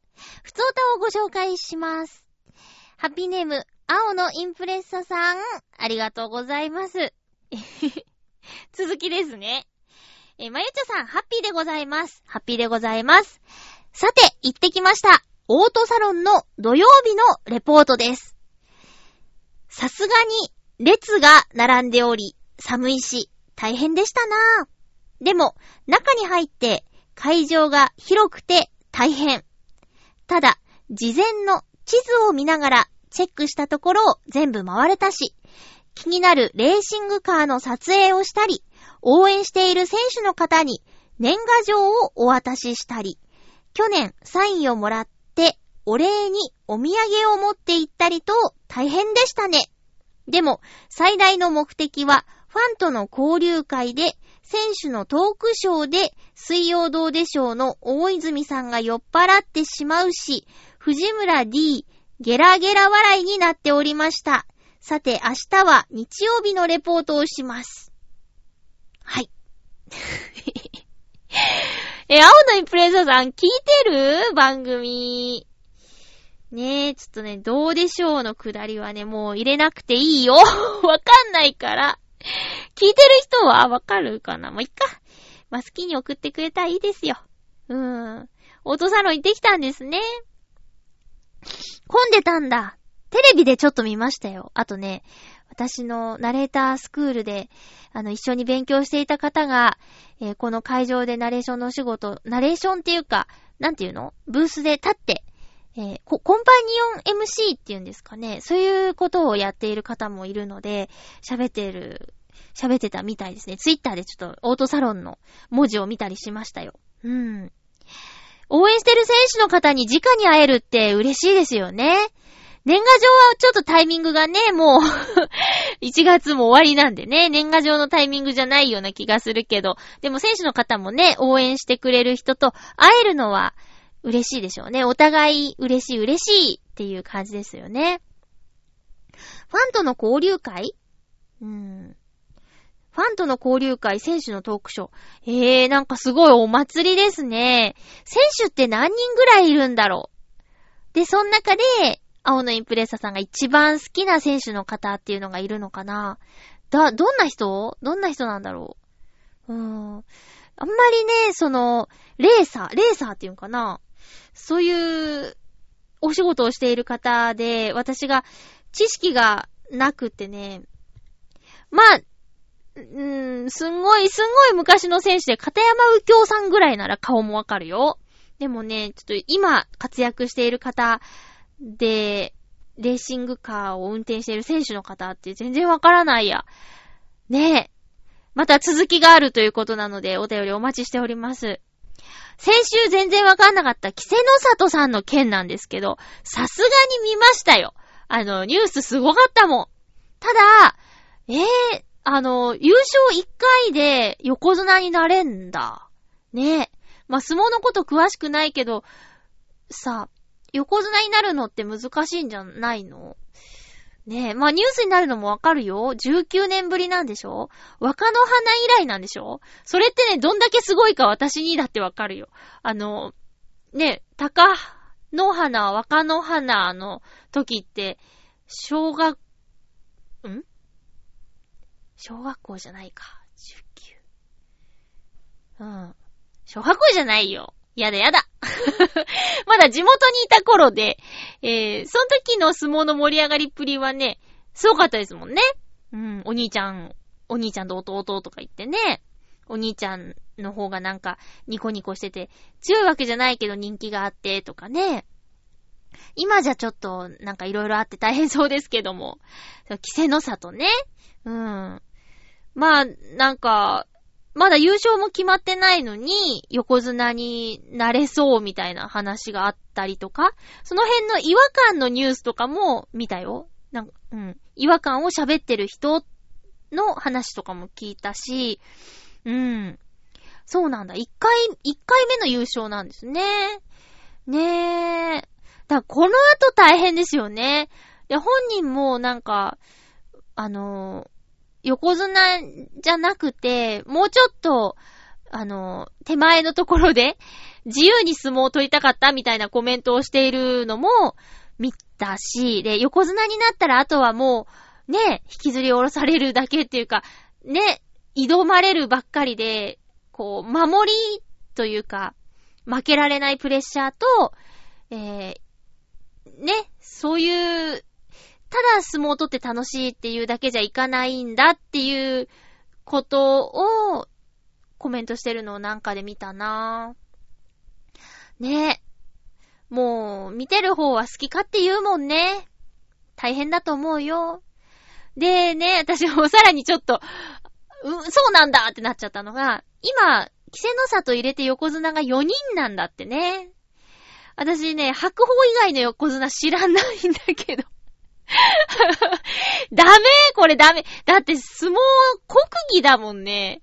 普通歌をご紹介します。ハッピーネーム、青のインプレッサさん、ありがとうございます。続きですね。えまゆちょさん、ハッピーでございます。ハッピーでございます。さて、行ってきました。オートサロンの土曜日のレポートです。さすがに、列が並んでおり、寒いし、大変でしたなぁ。でも、中に入って、会場が広くて大変。ただ、事前の地図を見ながらチェックしたところを全部回れたし、気になるレーシングカーの撮影をしたり、応援している選手の方に年賀状をお渡ししたり、去年サインをもらってお礼にお土産を持って行ったりと大変でしたね。でも、最大の目的はファンとの交流会で選手のトークショーで水曜どうでしょうの大泉さんが酔っ払ってしまうし、藤村 D、ゲラゲラ笑いになっておりました。さて、明日は日曜日のレポートをします。はい。え、青のインプレッサーさん、聞いてる？番組。ねえ、ちょっとね、どうでしょうのくだりはね、もう入れなくていいよ。わかんないから。聞いてる人はわかるかな？もういっか。まあ、好きに送ってくれたらいいですよ。うーん。オートサロン行ってきたんですね。混んでたんだ。テレビでちょっと見ましたよ。あとね、私のナレータースクールで、あの、一緒に勉強していた方が、えーこの会場でナレーションのお仕事、ナレーションっていうか、なんていうの？ブースで立って、えーコンパニオン MC っていうんですかね。そういうことをやっている方もいるので、喋ってる、喋ってたみたいですね。ツイッターでちょっとオートサロンの文字を見たりしましたよ。うん。応援してる選手の方に直に会えるって嬉しいですよね。年賀状はちょっとタイミングがね、もう、1月も終わりなんでね、年賀状のタイミングじゃないような気がするけど、でも選手の方もね、応援してくれる人と会えるのは嬉しいでしょうね。お互い嬉しい嬉しいっていう感じですよね。ファンとの交流会？うん。ファンとの交流会、選手のトークショー。えー、なんかすごいお祭りですね。選手って何人ぐらいいるんだろう？で、その中で、青のインプレッサさんが一番好きな選手の方っていうのがいるのかな？だ、どんな人？どんな人なんだろう？うーん。あんまりね、その、レーサー、レーサーっていうのかな？そういうお仕事をしている方で、私が知識がなくてね、まあ、うーん、すんごい、すんごい昔の選手で、片山右京さんぐらいなら顔もわかるよ。でもね、ちょっと今活躍している方で、レーシングカーを運転している選手の方って全然わからないや。ねえ。また続きがあるということなので、お便りお待ちしております。先週全然わかんなかった、キセノサトさんの件なんですけど、さすがに見ましたよ。あの、ニュースすごかったもん。ただ、ええあの、優勝1回で横綱になれんだ。ねえ。まあ、相撲のこと詳しくないけど、さ、横綱になるのって難しいんじゃないの？ねえ、まあニュースになるのもわかるよ。19年ぶりなんでしょ？若の花以来なんでしょ？それってね、どんだけすごいか私にだってわかるよ。あの、ねえ、高の花、若の花の時って、小学、ん？小学校じゃないか。19。うん。小学校じゃないよ。やだやだ。まだ地元にいた頃で、えー、その時の相撲の盛り上がりっぷりはね、すごかったですもんね。うん、お兄ちゃん、お兄ちゃんと弟とか言ってね、お兄ちゃんの方がなんかニコニコしてて、強いわけじゃないけど人気があってとかね。今じゃちょっとなんか色々あって大変そうですけども、稀勢の里ね。うん。まあ、なんか、まだ優勝も決まってないのに、横綱になれそうみたいな話があったりとか、その辺の違和感のニュースとかも見たよ。なんか、うん。違和感を喋ってる人の話とかも聞いたし、うん。そうなんだ。一回、一回目の優勝なんですね。ねえ。だこの後大変ですよね。で、本人もなんか、あの横綱じゃなくて、もうちょっと、あの、手前のところで、自由に相撲を取りたかったみたいなコメントをしているのも見たし、で、横綱になったらあとはもう、ね、引きずり下ろされるだけっていうか、ね、挑まれるばっかりで、こう、守りというか、負けられないプレッシャーと、えー、ね、そういうただ相撲を取って楽しいっていうだけじゃいかないんだっていうことをコメントしてるのをなんかで見たなぁ。ねえもう、見てる方は好きかって言うもんね。大変だと思うよ。でね、私もさらにちょっと、うん、そうなんだってなっちゃったのが、今、稀勢の里入れて横綱が4人なんだってね。私ね、白鵬以外の横綱知らないんだけど。ダメこれダメ。だって相撲国技だもんね。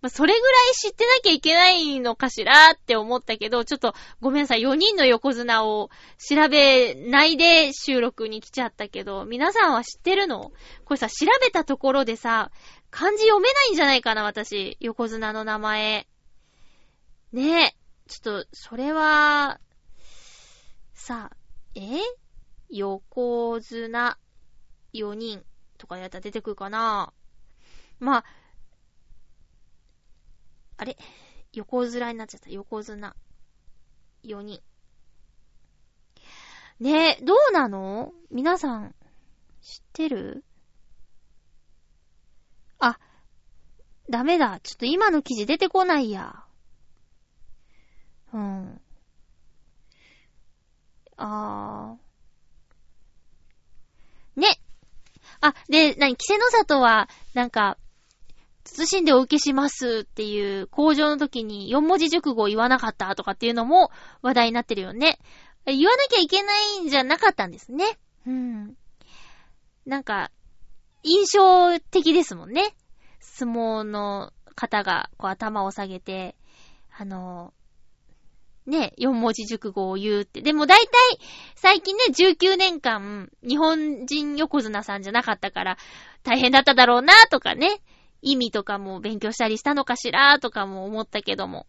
まあ、それぐらい知ってなきゃいけないのかしらって思ったけど、ちょっとごめんなさい。4人の横綱を調べないで収録に来ちゃったけど、皆さんは知ってるの？これさ、調べたところでさ、漢字読めないんじゃないかな、私。横綱の名前。ねえ。ちょっと、それは、さ、え？横綱4人とかやったら出てくるかなまあ、あれ？横綱になっちゃった。横綱。4人。ねえ、どうなの？皆さん、知ってる？あ、ダメだ。ちょっと今の記事出てこないや。うん。あー。ね。あ、で、なに、稀勢の里は、なんか、慎んでお受けしますっていう工場の時に4文字熟語を言わなかったとかっていうのも話題になってるよね。言わなきゃいけないんじゃなかったんですね。うん。なんか、印象的ですもんね。相撲の方がこう頭を下げて、あの、ね、4文字熟語を言うって。でも大体、最近ね、19年間、日本人横綱さんじゃなかったから、大変だっただろうな、とかね、意味とかも勉強したりしたのかしら、とかも思ったけども。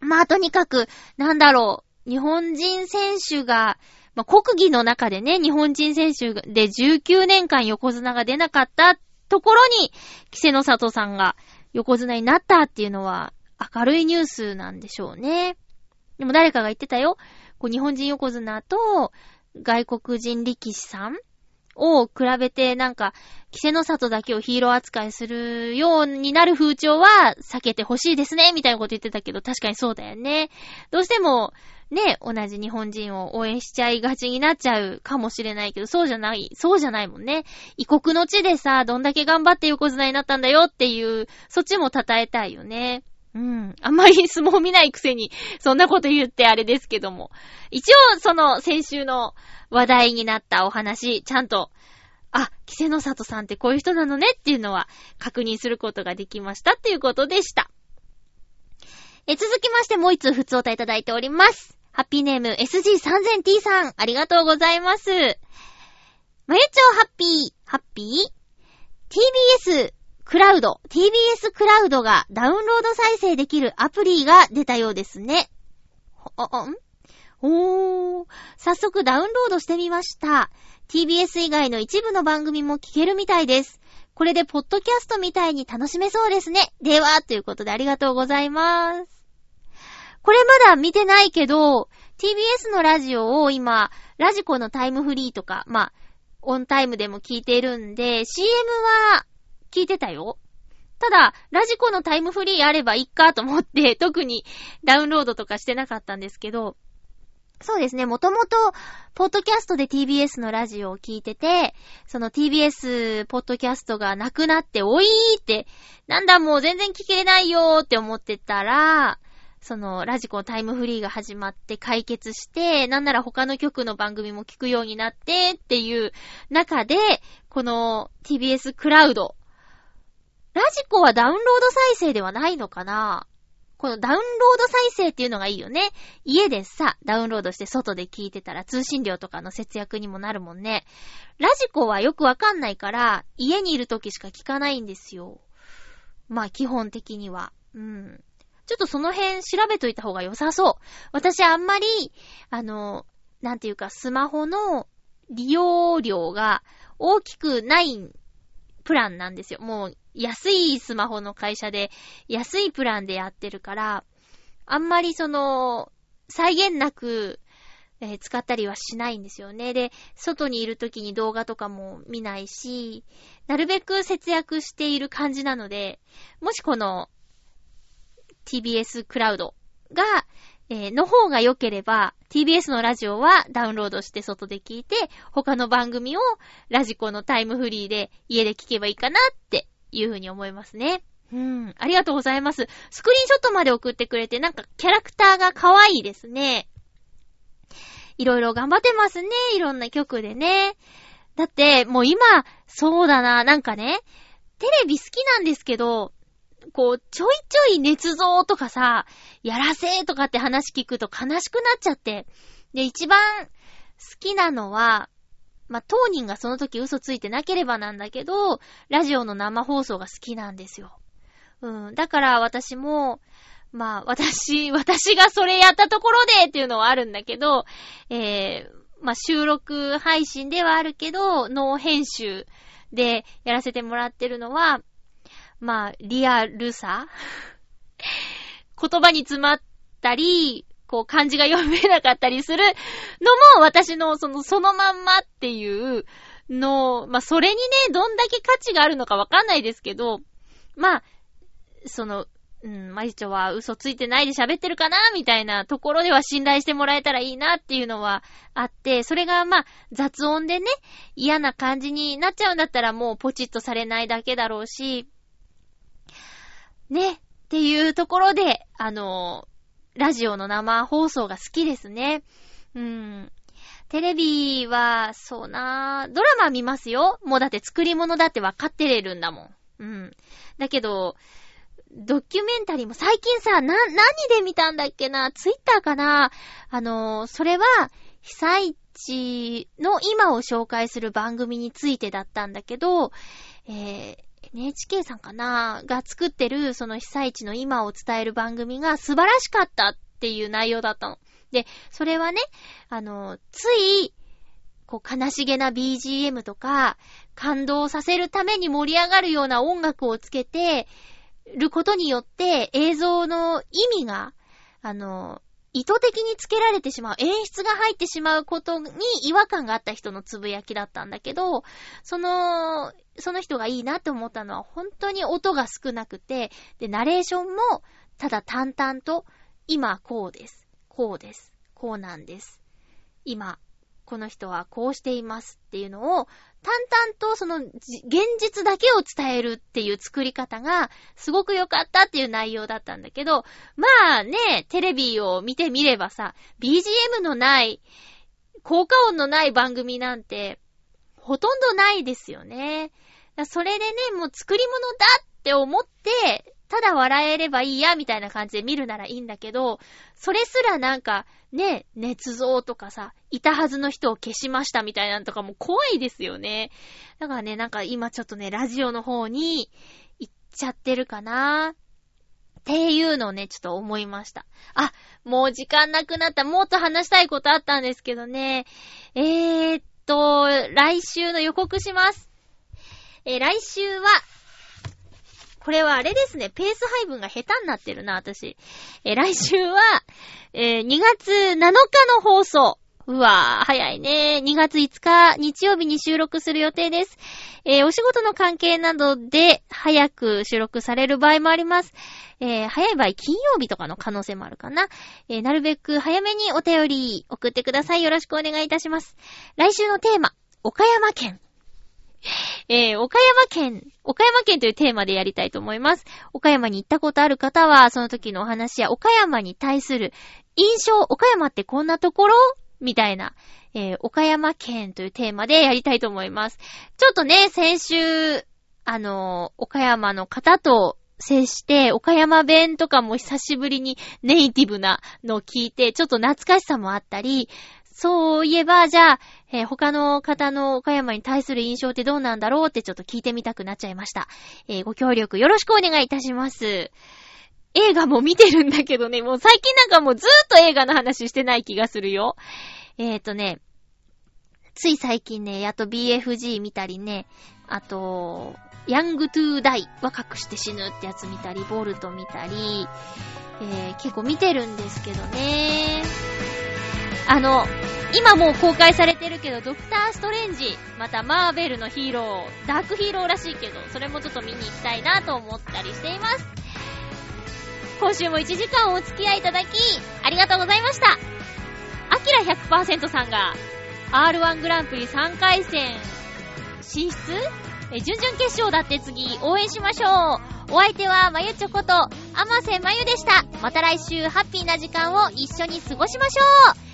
まあ、とにかく、なんだろう、日本人選手が、まあ、国技の中でね、日本人選手で19年間横綱が出なかったところに、稀勢の里さんが横綱になったっていうのは、明るいニュースなんでしょうね。でも誰かが言ってたよ。こう日本人横綱と外国人力士さんを比べてなんか、稀勢の里だけをヒーロー扱いするようになる風潮は避けてほしいですね、みたいなこと言ってたけど、確かにそうだよね。どうしても、ね、同じ日本人を応援しちゃいがちになっちゃうかもしれないけど、そうじゃない、そうじゃないもんね。異国の地でさ、どんだけ頑張って横綱になったんだよっていう、そっちも称えたいよね。うん。あんまり相撲見ないくせに、そんなこと言ってあれですけども。一応、その、先週の話題になったお話、ちゃんと、あ、稀勢の里さんってこういう人なのねっていうのは、確認することができましたっていうことでした。え、続きましてもう一通普通おたいただいております。ハッピーネーム SG3000T さん、ありがとうございます。まゆちょうハッピー、ハッピー？ラウド、TBS クラウドがダウンロード再生できるアプリが出たようですね。あ、ん？おー、早速ダウンロードしてみました。TBS 以外の一部の番組も聞けるみたいです。これでポッドキャストみたいに楽しめそうですね。では、ということでありがとうございます。これまだ見てないけど、TBS のラジオを今、ラジコのタイムフリーとか、まあ、オンタイムでも聞いているんで、CM は聞いてたよ。ただ、ラジコのタイムフリーあればいっかと思って、特にダウンロードとかしてなかったんですけど、そうですね、もともと、ポッドキャストで TBS のラジオを聞いてて、その TBS ポッドキャストがなくなって、おいーって、なんだもう全然聞けないよーって思ってたら、その、ラジコタイムフリーが始まって解決して、なんなら他の曲の番組も聞くようになってっていう中で、この TBS クラウド。ラジコはダウンロード再生ではないのかな？このダウンロード再生っていうのがいいよね。家でさ、ダウンロードして外で聞いてたら通信料とかの節約にもなるもんね。ラジコはよくわかんないから、家にいる時しか聞かないんですよ。まあ基本的には。うん。ちょっとその辺調べといた方が良さそう。私あんまり、あの、なんていうか、スマホの利用量が大きくないプランなんですよ。もう、安いスマホの会社で、安いプランでやってるから、あんまりその、再現なく、えー、使ったりはしないんですよね。で、外にいる時に動画とかも見ないし、なるべく節約している感じなので、もしこの TBS クラウドが、えー、の方が良ければ、TBS のラジオはダウンロードして外で聞いて、他の番組をラジコのタイムフリーで家で聞けばいいかなっていうふうに思いますね。うん。ありがとうございます。スクリーンショットまで送ってくれて、なんかキャラクターが可愛いですね。いろいろ頑張ってますね。いろんな曲でね。だって、もう今、そうだな、なんかね、テレビ好きなんですけど、こう、ちょいちょい捏造とかさ、やらせとかって話聞くと悲しくなっちゃって。で、一番好きなのは、まあ、当人がその時嘘ついてなければなんだけど、ラジオの生放送が好きなんですよ。うん。だから私も、まあ、私、私がそれやったところでっていうのはあるんだけど、えー、まあ、収録配信ではあるけど、ノー編集でやらせてもらってるのは、まあ、リアルさ 言葉に詰まったり、こう漢字が読めなかったりするのも私のその、そのまんまっていうの、まあ、それにね、どんだけ価値があるのかわかんないですけど、まあ、その、うん、マリチョは嘘ついてないで喋ってるかなみたいなところでは信頼してもらえたらいいなっていうのはあって、それがまあ雑音でね、嫌な感じになっちゃうんだったらもうポチッとされないだけだろうし、ね、っていうところで、あの、ラジオの生放送が好きですね。うん。テレビは、そうなドラマ見ますよ。もうだって作り物だって分かってれるんだもん。うん。だけど、ドキュメンタリーも最近さ、な、何で見たんだっけな？ツイッターかな？あの、それは、被災地の今を紹介する番組についてだったんだけど、えー、NHK さんかなが作ってるその被災地の今を伝える番組が素晴らしかったっていう内容だったの。で、それはね、あの、つい、こう悲しげな BGM とか、感動させるために盛り上がるような音楽をつけてることによって映像の意味が、あの、意図的につけられてしまう、演出が入ってしまうことに違和感があった人のつぶやきだったんだけど、その、その人がいいなって思ったのは本当に音が少なくて、で、ナレーションもただ淡々と、今こうです。こうです。こうなんです。今、この人はこうしていますっていうのを、淡々とその現実だけを伝えるっていう作り方がすごく良かったっていう内容だったんだけど、まあね、テレビを見てみればさ、BGM のない、効果音のない番組なんて、ほとんどないですよね。それでね、もう作り物だって思ってただ笑えればいいや、みたいな感じで見るならいいんだけど、それすらなんか、ね、捏造とかさ、いたはずの人を消しましたみたいなのとかも怖いですよね。だからね、なんか今ちょっとね、ラジオの方に行っちゃってるかなっていうのをね、ちょっと思いました。あ、もう時間なくなった。もっと話したいことあったんですけどね。えー、っと、来週の予告します。え、来週は、これはあれですね、ペース配分が下手になってるな、私。え、来週は、えー、2月7日の放送。うわぁ、早いね。2月5日、日曜日に収録する予定です。えー、お仕事の関係などで、早く収録される場合もあります。えー、早い場合、金曜日とかの可能性もあるかな。えー、なるべく早めにお便り送ってください。よろしくお願いいたします。来週のテーマ、岡山県。えー、岡山県、岡山県というテーマでやりたいと思います。岡山に行ったことある方は、その時のお話や岡山に対する印象、岡山ってこんなところ？みたいな、えー、岡山県というテーマでやりたいと思います。ちょっとね、先週、あのー、岡山の方と接して、岡山弁とかも久しぶりにネイティブなのを聞いて、ちょっと懐かしさもあったり、そういえば、じゃあ、えー、他の方の岡山に対する印象ってどうなんだろうってちょっと聞いてみたくなっちゃいました。えー、ご協力よろしくお願いいたします。映画も見てるんだけどね、もう最近なんかもうずーっと映画の話してない気がするよ。えーとね、つい最近ね、やっと BFG 見たりね、あと、ヤングトゥーダイは隠して死ぬってやつ見たり、ボルト見たり、えー、結構見てるんですけどね。あの、今もう公開されてるけど、ドクターストレンジ、またマーベルのヒーロー、ダークヒーローらしいけど、それもちょっと見に行きたいなと思ったりしています。今週も1時間お付き合いいただき、ありがとうございました。アキラ100%さんが、R1 グランプリ3回戦進出？え、準々決勝だって次、応援しましょう。お相手は、まゆちょこと、あませまゆでした。また来週、ハッピーな時間を一緒に過ごしましょう。